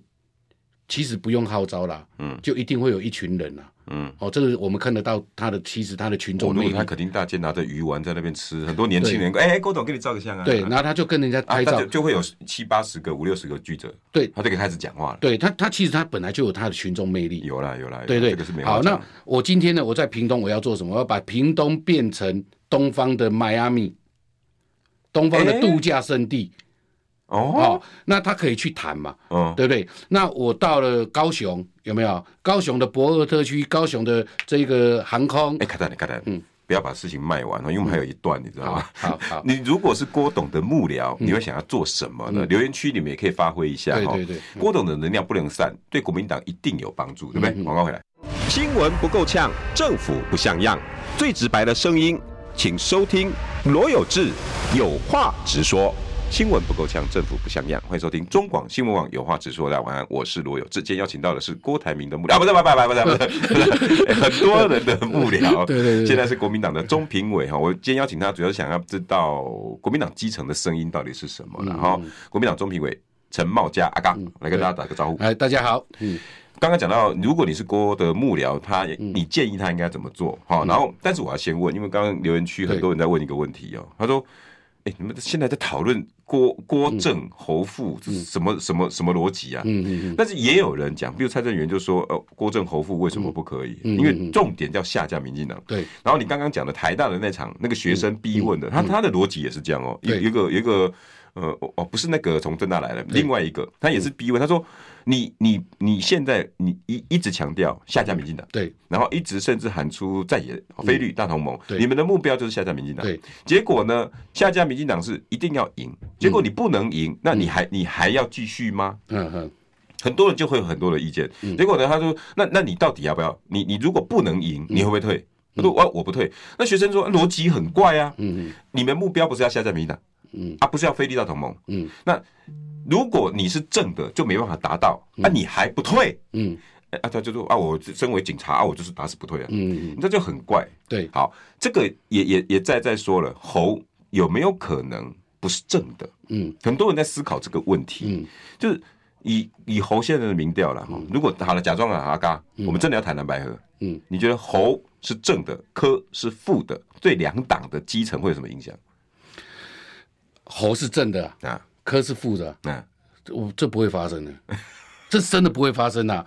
B: 其实不用号召啦，嗯，就一定会有一群人啦。嗯，哦，这个我们看得到他的，其实他的群众，
A: 如果他肯定大街拿着鱼丸在那边吃，很多年轻人，哎，郭董给你照个相啊。
B: 对，然后他就跟人家拍照，
A: 就会有七八十个、五六十个记者，
B: 对，
A: 他就开始讲话了。
B: 对他，他其实他本来就有他的群众魅力，
A: 有啦有啦，
B: 对对，
A: 这个是没
B: 好，那我今天呢，我在屏东，我要做什么？我要把屏东变成东方的迈阿密，东方的度假胜地。哦，那他可以去谈嘛，嗯，对不对？那我到了高雄，有没有？高雄的博尔特区，高雄的这个航空，
A: 哎，看到你，看到，嗯，不要把事情卖完，因为我们还有一段，你知道吗？
B: 好好，[LAUGHS]
A: 你如果是郭董的幕僚，你会想要做什么呢？留言区里面也可以发挥一下，
B: 对对对，
A: 郭董的能量不能散，对国民党一定有帮助，对不对？广告回来，
C: 新闻不够呛，政府不像样，最直白的声音，请收听罗有志有话直说。新闻不够呛，政府不像样。欢迎收听中广新闻网有话直说。大家晚安，我是罗有志。今天邀请到的是郭台铭的幕僚啊，不是，不是，不是，不是，不是，很多人的幕僚。[LAUGHS] 对对对，现在是国民党的中评委哈。我今天邀请他，主要是想要知道国民党基层的声音到底是什么。然后，国民党中评委陈茂佳阿刚来跟大家打个招呼。
B: 哎，大家好。嗯，
A: 刚刚讲到，如果你是郭的幕僚，他你建议他应该怎么做？好，然后，但是我要先问，因为刚刚留言区很多人在问一个问题哦，他说。哎，你们现在在讨论郭郭正侯富什么什么什么逻辑啊？嗯嗯嗯。但是也有人讲，比如蔡正元就说，呃，郭正侯富为什么不可以？因为重点叫下架民进党。对。然后你刚刚讲的台大的那场那个学生逼问的，他他的逻辑也是这样哦。有一个有一个呃哦不是那个从正大来的，另外一个他也是逼问，他说。你你你现在你一一直强调下架民进党，对，然后一直甚至喊出在野非绿大同盟，对，你们的目标就是下架民进党，对，结果呢，下架民进党是一定要赢，结果你不能赢，那你还你还要继续吗？嗯嗯，很多人就会有很多的意见，结果呢，他说，那那你到底要不要？你你如果不能赢，你会不会退？他说我我不退。那学生说逻辑很怪啊，你们目标不是要下架民进党，嗯，啊不是要非绿大同盟，嗯，那。如果你是正的，就没办法达到，啊，你还不退，嗯，啊，他就说啊，我身为警察啊，我就是打死不退啊，嗯。嗯，这就很怪，
B: 对，
A: 好，这个也也也再再说了，侯有没有可能不是正的？嗯，很多人在思考这个问题，嗯，就是以以侯现在的民调了哈，如果好了，假装啊阿嘎，我们真的要谈蓝白合，嗯，你觉得侯是正的，柯是负的，对两党的基层会有什么影响？
B: 侯是正的啊。科是负的，嗯，我这不会发生的，[LAUGHS] 这真的不会发生呐，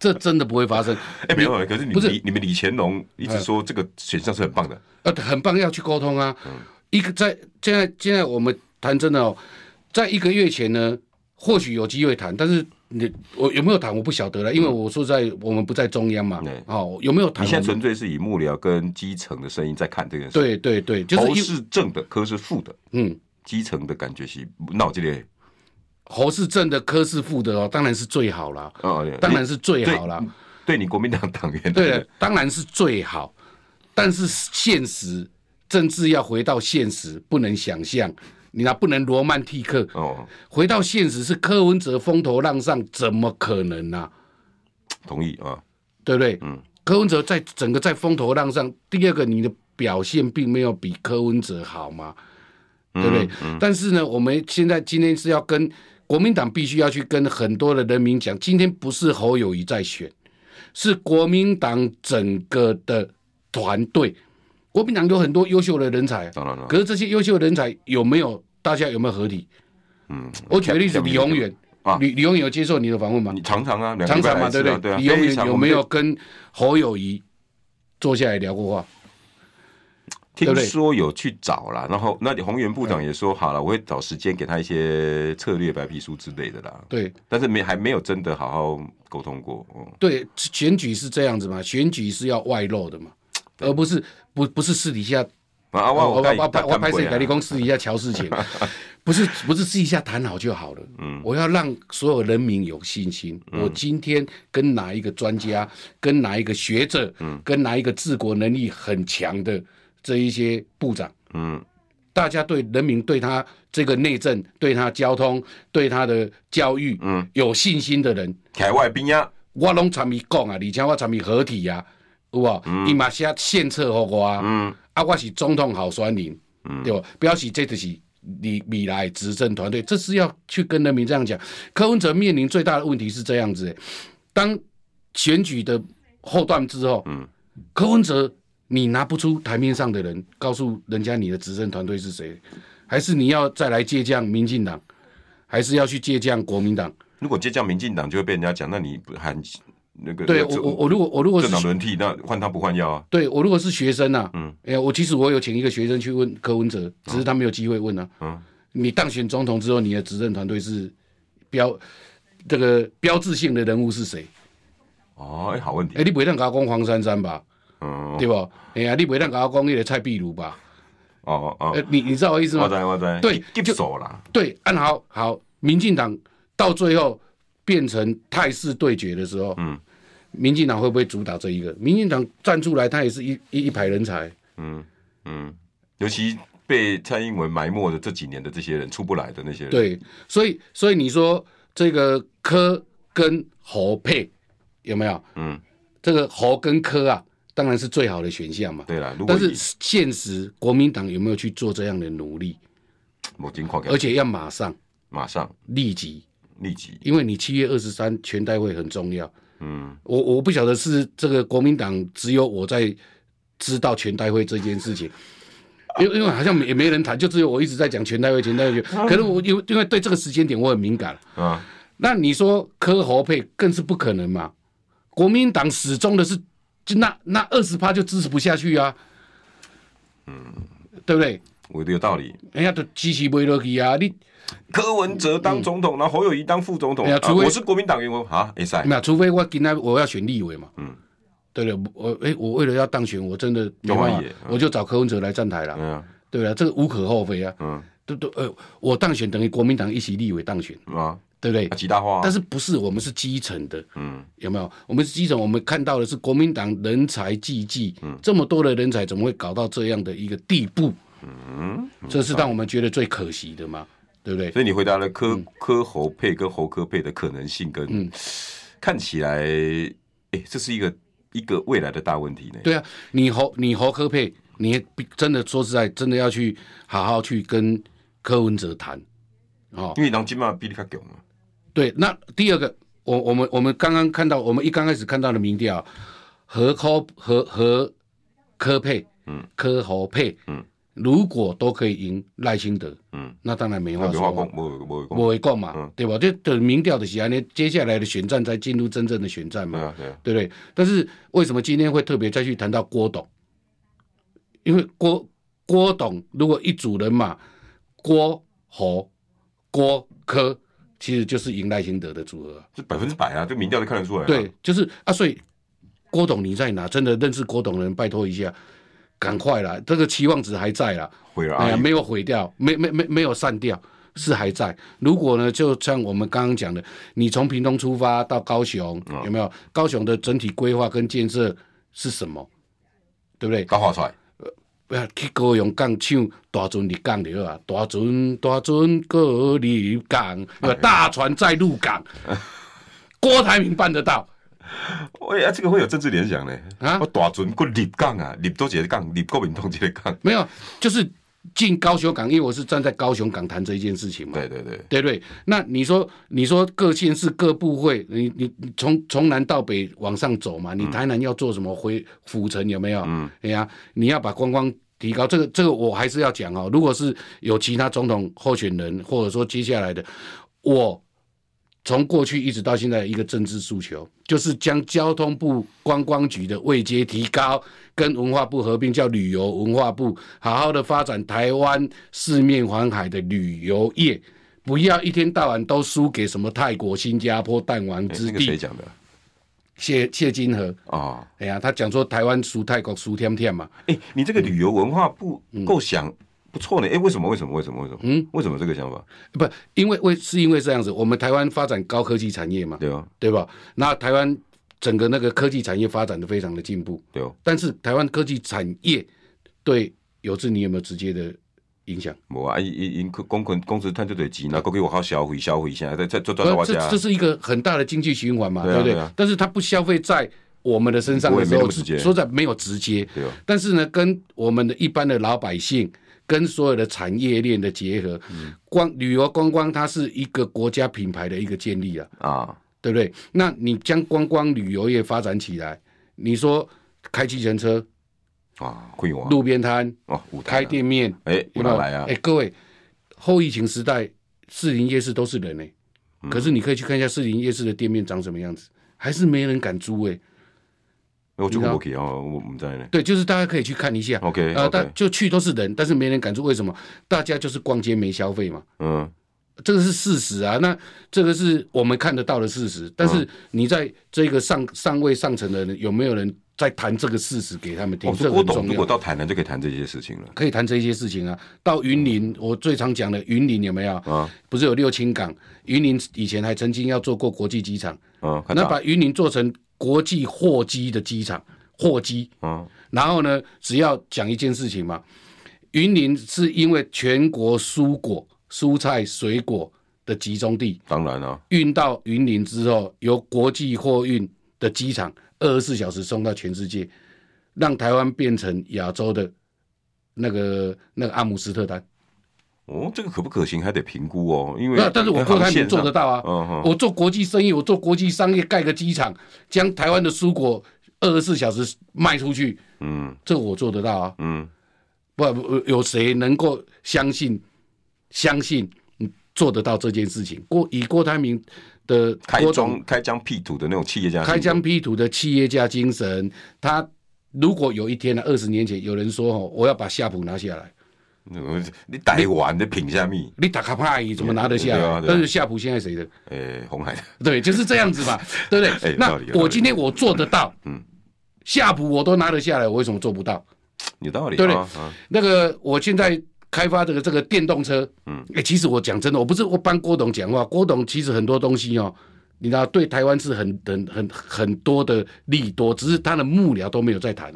B: 这真的不会发生。
A: 哎，没有，可是你不是你们李乾隆一直说这个选项是很棒的，
B: 呃，很棒，要去沟通啊。一个在现在现在我们谈真的哦，在一个月前呢，或许有机会谈，但是你我有没有谈我不晓得了，因为我说在我们不在中央嘛，哦，有没有谈？
A: 你现在纯粹是以幕僚跟基层的声音在看这件事。
B: 对对对，就是侯
A: 是正的，科是负的，嗯。基层的感觉是闹这里，
B: 侯是正的，柯是负的哦，当然是最好了。哦，当然是最好了。
A: 对你国民党党员，
B: 对，当然是最好。但是现实政治要回到现实，不能想象，你那不能罗曼蒂克哦。回到现实是柯文哲风头浪上，怎么可能呢？
A: 同意啊，
B: 对不对？嗯，柯文哲在整个在风头浪上，第二个你的表现并没有比柯文哲好吗？对不对？但是呢，我们现在今天是要跟国民党必须要去跟很多的人民讲，今天不是侯友谊在选，是国民党整个的团队。国民党有很多优秀的人才，当然了。可是这些优秀的人才有没有大家有没有合理？嗯，我举个例子，李鸿远啊，李李鸿远有接受你的访问吗？
A: 你常常啊，
B: 常常嘛，对不对？对啊、李永远有没有跟侯友谊坐下来聊过话？
A: 听说有去找啦，然后那宏源部长也说好了，我会找时间给他一些策略白皮书之类的啦。
B: 对，
A: 但是没还没有真的好好沟通过。嗯，
B: 对，选举是这样子嘛，选举是要外露的嘛，而不是不不是私底下。啊，我我我我拍摄改立公私底下乔事情，[LAUGHS] 不是不是私底下谈好就好了。嗯，我要让所有人民有信心。我今天跟哪一个专家，跟哪一个学者，嗯，跟哪一个治国能力很强的。这一些部长，嗯，大家对人民对他这个内政、对他交通、对他的教育，嗯，有信心的人，
A: 海外兵呀，
B: 我拢参与讲啊，而且我参与合体呀，有无？伊嘛写献策给我，嗯，啊，我是总统候选人，嗯，对不？表示这就是你未来执政团队，这是要去跟人民这样讲。柯文哲面临最大的问题是这样子，当选举的后段之后，嗯，柯文哲你拿不出台面上的人，告诉人家你的执政团队是谁，还是你要再来借将民进党，还是要去借将国民党？
A: 如果借将民进党，就会被人家讲，那你还那个？
B: 对我我我如果我如果是
A: 政党轮替，那换汤不换药啊。
B: 对我如果是学生啊，嗯，哎呀，我其实我有请一个学生去问柯文哲，只是他没有机会问啊。嗯，你当选总统之后，你的执政团队是标这个标志性的人物是谁？
A: 哦，哎，好问题。
B: 哎，你不会让他攻黄珊珊吧？嗯，对不？哎呀，你不会让他讲那个蔡壁如吧？
A: 哦哦，
B: 你你知道我意思吗？
A: 我知我知。
B: 对，
A: 就走了。
B: 对，按好好，民进党到最后变成态势对决的时候，嗯。民进党会不会主导这一个？民进党站出来，他也是一一一排人才。
A: 嗯嗯，尤其被蔡英文埋没的这几年的这些人出不来的那些人。
B: 对，所以所以你说这个柯跟侯配有没有？嗯，这个侯跟柯啊，当然是最好的选项嘛。
A: 对了，
B: 但是现实国民党有没有去做这样的努力？而且要马上
A: 马上
B: 立即
A: 立即，
B: 因为你七月二十三全代会很重要。嗯，我我不晓得是这个国民党只有我在知道全代会这件事情，[LAUGHS] 因为因为好像也没人谈，就只有我一直在讲全代会全代会。可能我因为因为对这个时间点我很敏感啊。那你说柯侯配更是不可能嘛？国民党始终的是就那那二十趴就支持不下去啊。嗯，对不对？
A: 我的有道理。
B: 人家，都支持不落去啊！你。
A: 柯文哲当总统，然后侯友谊当副总统。我是国民党员，我啊，没赛。
B: 没有，除非我今天我要选立委嘛。嗯，对了，我哎，我为了要当选，我真的没办法，我就找柯文哲来站台了。嗯，对了，这个无可厚非啊。嗯，都都呃，我当选等于国民党一起立委当选啊，对不对？
A: 极大化。
B: 但是不是我们是基层的？嗯，有没有？我们是基层，我们看到的是国民党人才济济，嗯这么多的人才，怎么会搞到这样的一个地步？嗯，这是让我们觉得最可惜的嘛。对不对？
A: 所以你回答了柯柯侯配跟侯柯配的可能性，跟、嗯、看起来，哎，这是一个一个未来的大问题呢。
B: 对啊，你侯你侯柯配，你真的说实在，真的要去好好去跟柯文哲谈
A: 哦，因为当今嘛比你较强嘛。
B: 对，那第二个，我我们我们刚刚看到，我们一刚开始看到的民调，侯柯和和科配，嗯，科侯配，嗯。如果都可以赢赖清德，嗯，那当然没话说，没会讲嘛，嗯、对吧？就等民调的时候呢，接下来的选战才进入真正的选战嘛，对，啊对，啊、对不对？但是为什么今天会特别再去谈到郭董？因为郭郭董如果一组人嘛，郭侯郭柯，其实就是赢赖清德的组合，
A: 这百分之百啊，这民调都看得出来、啊。
B: 对，就是啊，所以郭董你在哪？真的认识郭董的人，拜托一下。赶快啦，这个期望值还在啦，
A: 毁了，哎呀，
B: 没有毁掉，没没没没有散掉，是还在。如果呢，就像我们刚刚讲的，你从屏东出发到高雄，嗯、有没有高雄的整体规划跟建设是什么？对不对？
A: 高华帅，
B: 不要去高雄港抢大船入港的啊，大船大船过入港，哎、大船在入港，哎、[LAUGHS] 郭台铭办得到。
A: 喂啊，这个会有政治联想呢？啊，我大船过入港啊，入多几个港，入国民党几个港？
B: 没有，就是进高雄港，因为我是站在高雄港谈这一件事情嘛。
A: 对对对，
B: 对对。那你说，你说各县市各部会，你你你从从南到北往上走嘛？你台南要做什么回府城有没有？嗯，哎呀，你要把观光提高，这个这个我还是要讲哦。如果是有其他总统候选人，或者说接下来的我。从过去一直到现在，一个政治诉求就是将交通部观光局的位阶提高，跟文化部合并，叫旅游文化部，好好的发展台湾四面环海的旅游业，不要一天到晚都输给什么泰国、新加坡弹丸之地。谁讲的？谢谢金河啊！哎呀，他讲说台湾输泰国输天天嘛。
A: 哎，你这个旅游文化部够想。不错呢，哎，为什么？为什么？为什么？为什么？嗯，为什么这个想法？
B: 不，因为为是因为这样子，我们台湾发展高科技产业嘛，
A: 对哦，
B: 对吧？那台湾整个那个科技产业发展的非常的进步，
A: 对哦。
B: 但是台湾科技产业对有志你有没有直接的影响？
A: 我啊，因因公公公司他就得急，那过去我好消费消费一下，再再赚赚多
B: 这这是一个很大的经济循环嘛，对不对？但是他不消费在我们的身上的时候，说在没有直接，对哦。但是呢，跟我们的一般的老百姓。跟所有的产业链的结合，嗯、光旅游观光它是一个国家品牌的一个建立啊，啊，对不对？那你将观光旅游业发展起来，你说开计程车
A: 啊，会有
B: 路边摊
A: 哦，
B: 开店面，
A: 哎，有没有来啊？
B: 哎，各位，后疫情时代，士林夜市都是人呢、欸，嗯、可是你可以去看一下士林夜市的店面长什么样子，还是没人敢租哎、欸。
A: 我就不可以啊，我们在呢。
B: 对，就是大家可以去看一下。
A: OK，
B: 呃，但就去都是人，但是没人敢住。为什么？大家就是逛街没消费嘛。嗯，这个是事实啊。那这个是我们看得到的事实。但是你在这个上上位上层的人，有没有人在谈这个事实给他们听？这
A: 我懂。如果到台南就可以谈这些事情了。
B: 可以谈这些事情啊。到云林，我最常讲的云林有没有？啊，不是有六轻港？云林以前还曾经要做过国际机场。嗯，那把云林做成。国际货机的机场，货机，嗯，然后呢，只要讲一件事情嘛，云林是因为全国蔬果、蔬菜、水果的集中地，
A: 当然了，
B: 运到云林之后，由国际货运的机场二十四小时送到全世界，让台湾变成亚洲的那个那个阿姆斯特丹。
A: 哦，这个可不可行还得评估哦，因为
B: 那但是我郭台铭做得到啊，我做国际生意，我做国际商业，盖个机场，将台湾的蔬果二十四小时卖出去，嗯，这个我做得到啊，嗯，不，有谁能够相信相信做得到这件事情？郭以郭台铭的
A: 开疆开疆辟土的那种企业家，
B: 开疆辟土的企业家精神，他如果有一天呢，二十年前有人说哦，我要把夏普拿下来。
A: 你台湾的品虾米？
B: 你打卡派怎么拿得下？但是夏普现在谁的？
A: 诶，红海。
B: 对，就是这样子嘛，[LAUGHS] 对不对？那我今天我做得到，嗯，夏普我都拿得下来，我为什么做不到？
A: 有道理，
B: 对不对？那个我现在开发这个这个电动车，嗯，诶，其实我讲真的，我不是我帮郭董讲话，郭董其实很多东西哦，你知道，对台湾是很很很很多的利多，只是他的幕僚都没有在谈。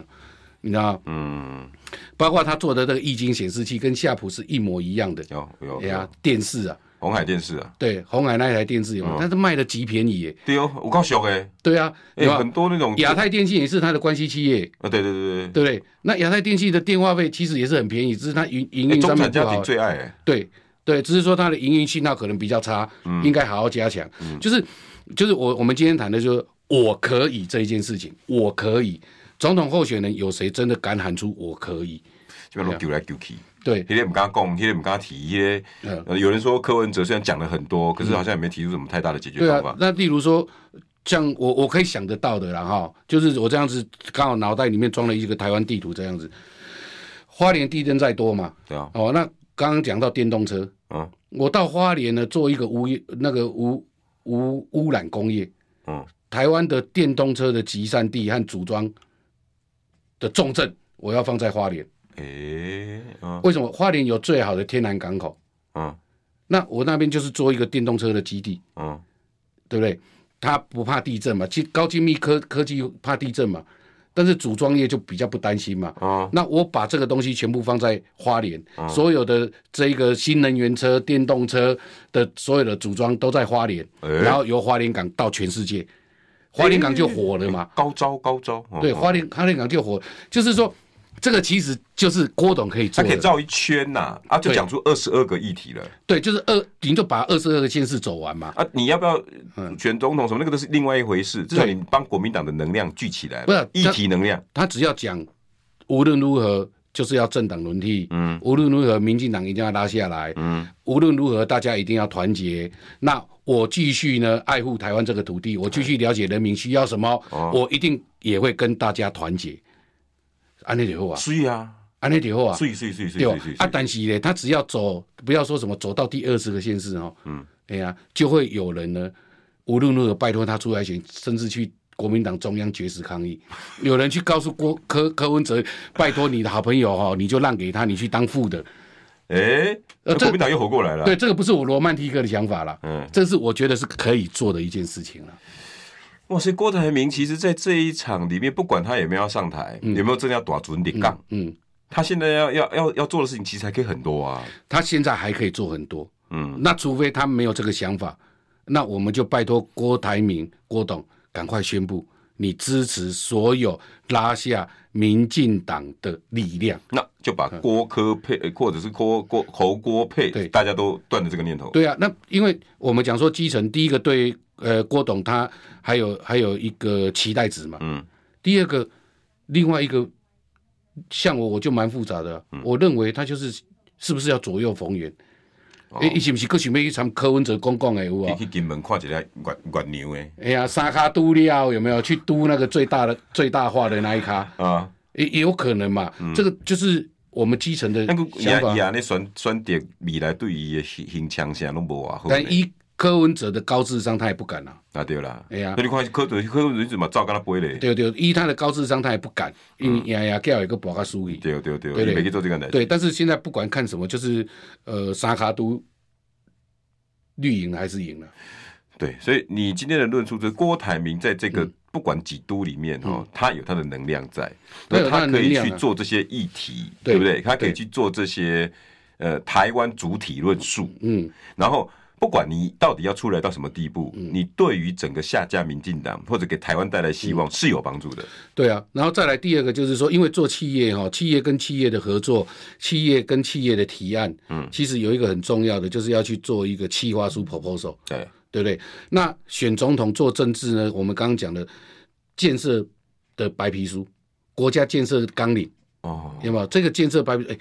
B: 你知道，嗯，包括他做的这个液晶显示器跟夏普是一模一样的，
A: 有有，
B: 呀，电视啊，
A: 红海电视啊，
B: 对，红海那台电视有，但是卖的极便宜耶，
A: 对哦，我告诉你，
B: 对啊，
A: 有很多那种
B: 亚太电信也是他的关系企业。
A: 啊，对对对对，
B: 对不对？那亚太电信的电话费其实也是很便宜，只是它营营运上面不好，
A: 最爱哎，
B: 对对，只是说它的营运信号可能比较差，应该好好加强，就是就是我我们今天谈的就是我可以这一件事情，我可以。总统候选人有谁真的敢喊出我可以？
A: 就搁丢来丢去。
B: 对，
A: 天天不跟他讲，天天不跟他提一些。有人说柯文哲虽然讲了很多，可是好像也没提出什么太大的解决方法。
B: 那例如说，像我我可以想得到的啦哈，就是我这样子刚好脑袋里面装了一个台湾地图这样子。花莲地震再多嘛？对啊。哦，那刚刚讲到电动车，嗯，我到花莲呢做一个无那个无无污染工业，嗯，台湾的电动车的集散地和组装。的重镇，我要放在花莲。诶、欸，嗯、为什么花莲有最好的天然港口？嗯，那我那边就是做一个电动车的基地。嗯，对不对？它不怕地震嘛？其实高精密科科技怕地震嘛？但是组装业就比较不担心嘛。嗯，那我把这个东西全部放在花莲，嗯、所有的这个新能源车、电动车的所有的组装都在花莲，欸、然后由花莲港到全世界。花莲港就火了嘛？
A: 高招高招，
B: 对，花莲花莲港就火，就是说，这个其实就是郭董可以做，
A: 他可以绕一圈呐，啊，就讲出二十二个议题了。
B: 对，就是二，你就把二十二个县市走完嘛。
A: 啊，你要不要选总统什么？那个都是另外一回事。至少你帮国民党的能量聚起来，不是议题能量。
B: 他只要讲，无论如何就是要政党轮替，嗯，无论如何民进党一定要拉下来，嗯，无论如何大家一定要团结。那我继续呢，爱护台湾这个土地，我继续了解人民需要什么，哦、我一定也会跟大家团结。安内就好啊，
A: 是啊，
B: 安内就好啊，
A: 是是是是，
B: 对啊，但是呢，他只要走，不要说什么走到第二十个县市哦，嗯，哎呀、啊，就会有人呢，无论如何拜托他出来选，甚至去国民党中央绝食抗议。[LAUGHS] 有人去告诉郭柯柯文哲，拜托你的好朋友哈，你就让给他，你去当副的。
A: 哎，呃，国民党又活过来了。
B: 对，这个不是我罗曼蒂克的想法了。嗯，这是我觉得是可以做的一件事情了。
A: 哇塞，郭台铭其实，在这一场里面，不管他有没有要上台，有没有真的要打准点杠，嗯，他现在要要要要做的事情，其实还可以很多啊。
B: 他现在还可以做很多。嗯，那除非他没有这个想法，那我们就拜托郭台铭郭董赶快宣布，你支持所有拉下民进党的力量，
A: 那就把郭柯配，嗯、或者是郭郭侯郭配，对，大家都断了这个念头。
B: 对啊，那因为我们讲说基层，第一个对呃郭董他还有还有一个期待值嘛，嗯，第二个另外一个像我我就蛮复杂的，嗯、我认为他就是是不是要左右逢源。哎，伊是毋是佫想要去参柯文哲公共的有啊？
A: 去金门看一下月月娘诶。
B: 哎呀，三卡都了有没有？去都那个最大的最大化的那一卡啊？也也有可能嘛。嗯、这个就是我们基层的想法。
A: 伊安尼选选择未来对伊的形象啥拢无啊。
B: 但以柯文哲的高智商，他也不敢啊。
A: 啊对啦。
B: 哎呀，
A: 那你看柯文柯文哲怎么照跟他背嘞？
B: 对对，依他的高智商，他也不敢，因为呀呀叫一个博卡输赢。
A: 对对对，对没去做这个
B: 对，但是现在不管看什么，就是呃沙卡都。绿营还是赢了，
A: 对，所以你今天的论述就是郭台铭在这个不管几都里面哦，他有他的能量在，那他可以去做这些议题，对不对？他可以去做这些呃台湾主体论述，嗯，然后。不管你到底要出来到什么地步，嗯、你对于整个下架民进党或者给台湾带来希望是有帮助的。
B: 对啊，然后再来第二个就是说，因为做企业哈，企业跟企业的合作，企业跟企业的提案，嗯，其实有一个很重要的，就是要去做一个企划书 proposal，对，对不对？那选总统做政治呢，我们刚刚讲的建设的白皮书，国家建设纲领，哦，有没有这个建设白皮？哎，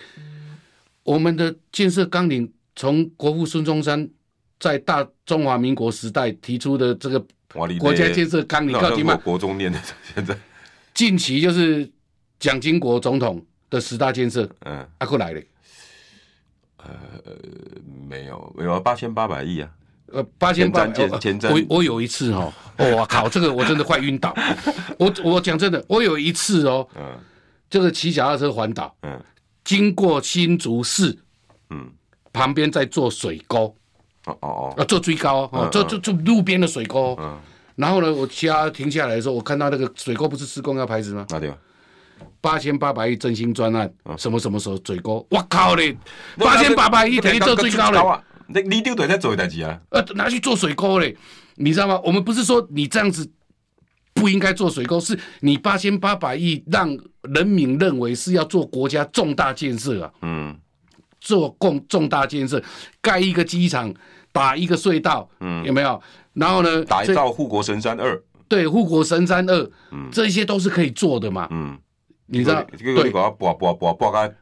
B: 我们的建设纲领从国父孙中山。在大中华民国时代提出的这个国家建设纲领，到底嘛？
A: 国中念的现在，
B: 近期就是蒋经国总统的十大建设，嗯，阿过来了，
A: 呃，没有，没有八千八百亿啊，
B: 呃，八千八
A: 千前瞻，
B: 我我有一次 [LAUGHS] 哦，我靠，这个我真的快晕倒，我我讲真的，我有一次哦，嗯，就是骑脚踏车环岛，嗯，经过新竹市，嗯，旁边在做水沟。哦哦哦，做最高哦，做做做路边的水沟。嗯，然后呢，我家停下来的时候，我看到那个水沟不是施工要牌子吗？哪里？八千八百亿振兴专案，什么什么时候水沟？我靠嘞，八千八百亿等于做最高了。
A: 你你丢队在做一代机啊？
B: 呃，拿去做水沟嘞，你知道吗？我们不是说你这样子不应该做水沟，是你八千八百亿让人民认为是要做国家重大建设啊。嗯。做共重大建设，盖一个机场，打一个隧道，嗯，有没有？然后呢，
A: 打造护国神山二，
B: 对，护国神山二，嗯，这些都是可以做的嘛，嗯，你知道，对，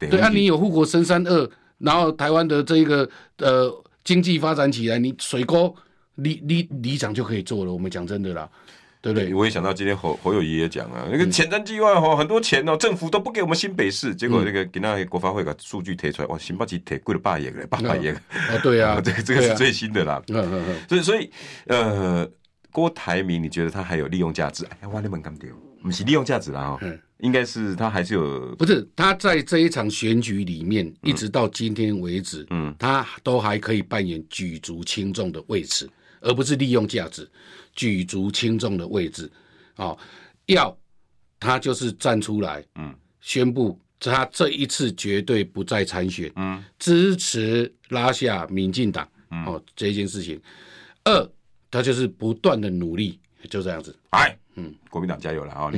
B: 对，啊，你有护国神山二，然后台湾的这个呃经济发展起来，你水沟里里里长就可以做了。我们讲真的啦。对不对？我
A: 也想到今天侯侯友谊也讲啊，那个前瞻计划哦，很多钱哦，政府都不给我们新北市，结果那个给那国发会把数据贴出来，哇，新北市贴贵了八亿了，八百亿。
B: 啊，对啊，[LAUGHS]
A: 这个这个是最新的啦。嗯嗯嗯。所以所以呃，郭台铭，你觉得他还有利用价值？哎呀，哇，你们干掉，不是利用价值啦哈，应该是他还是有。
B: 不是他在这一场选举里面，一直到今天为止，嗯，他都还可以扮演举足轻重的位置，而不是利用价值。举足轻重的位置，哦，要他就是站出来，嗯，宣布他这一次绝对不再参选，嗯，支持拉下民进党，哦，这件事情。二，他就是不断的努力，就这样子。
A: 哎，嗯，国民党加油了啊！